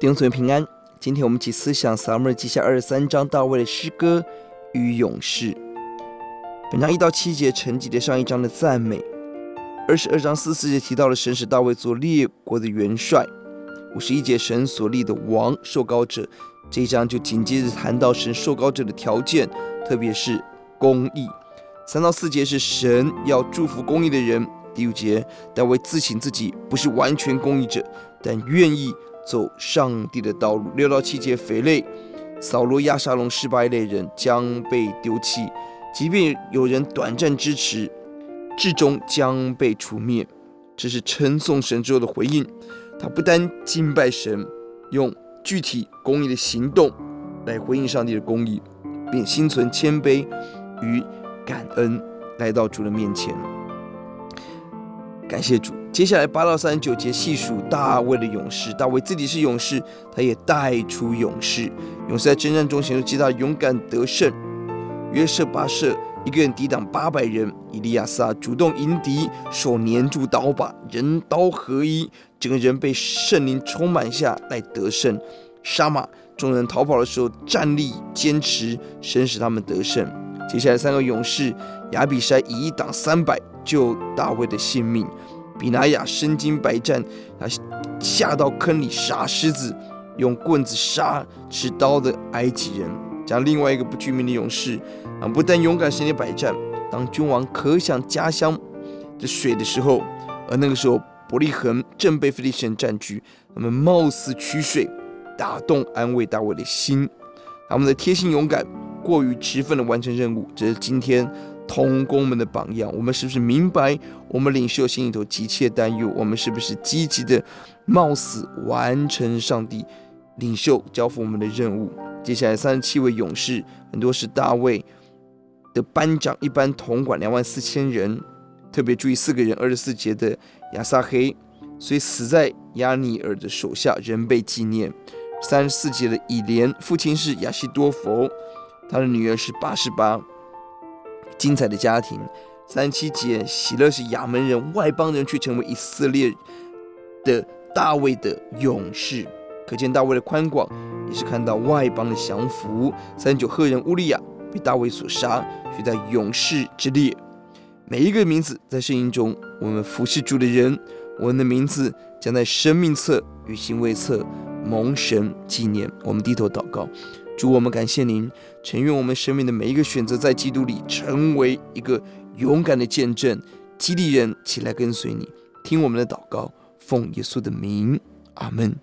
弟兄姊妹平安，今天我们一起思想撒母耳记下二十三章大卫的诗歌与勇士。本章一到七节承继的上一章的赞美。二十二章四四节提到了神使大卫做列国的元帅。五十一节神所立的王受膏者。这一章就紧接着谈到神受膏者的条件，特别是公义。三到四节是神要祝福公义的人。第五节大卫自省自己不是完全公义者，但愿意。走上帝的道路。六到七节，匪类扫罗、亚沙龙、失败类人将被丢弃，即便有人短暂支持，至终将被除灭。这是称颂神之后的回应。他不单敬拜神，用具体公义的行动来回应上帝的公义，并心存谦卑与感恩来到主的面前。感谢主。接下来八到三十九节细数大卫的勇士，大卫自己是勇士，他也带出勇士。勇士在征战中显出极大勇敢得胜。约设巴设一个人抵挡八百人，以利亚撒主动迎敌，手黏住刀把，人刀合一，整个人被圣灵充满下来得胜。杀马众人逃跑的时候站立坚持，神使他们得胜。接下来三个勇士，亚比筛以一挡三百。救大卫的性命，比拿雅身经百战，他下到坑里杀狮子，用棍子杀持刀的埃及人。讲另外一个不具名的勇士，啊，不但勇敢身经百战，当君王渴想家乡的水的时候，而那个时候伯利恒正被非利士人占据，他们冒死取水，打动安慰大卫的心。他们的贴心勇敢，过于勤奋的完成任务，这是今天。童工们的榜样，我们是不是明白？我们领袖心里头急切担忧，我们是不是积极的冒死完成上帝领袖交付我们的任务？接下来三十七位勇士，很多是大卫的班长，一般统管两万四千人。特别注意四个人，二十四节的亚撒黑，所以死在押尼尔的手下，仍被纪念。三十四节的以连，父亲是亚希多弗，他的女儿是八十八。精彩的家庭，三七节，喜乐是亚门人，外邦人却成为以色列的大卫的勇士，可见大卫的宽广，也是看到外邦的降服。三九，赫人乌利亚被大卫所杀，取在勇士之列。每一个名字在圣经中，我们服侍主的人，我们的名字将在生命册与行为册蒙神纪念。我们低头祷告。主，我们感谢您，承愿我们生命的每一个选择，在基督里成为一个勇敢的见证，激励人起来跟随你。听我们的祷告，奉耶稣的名，阿门。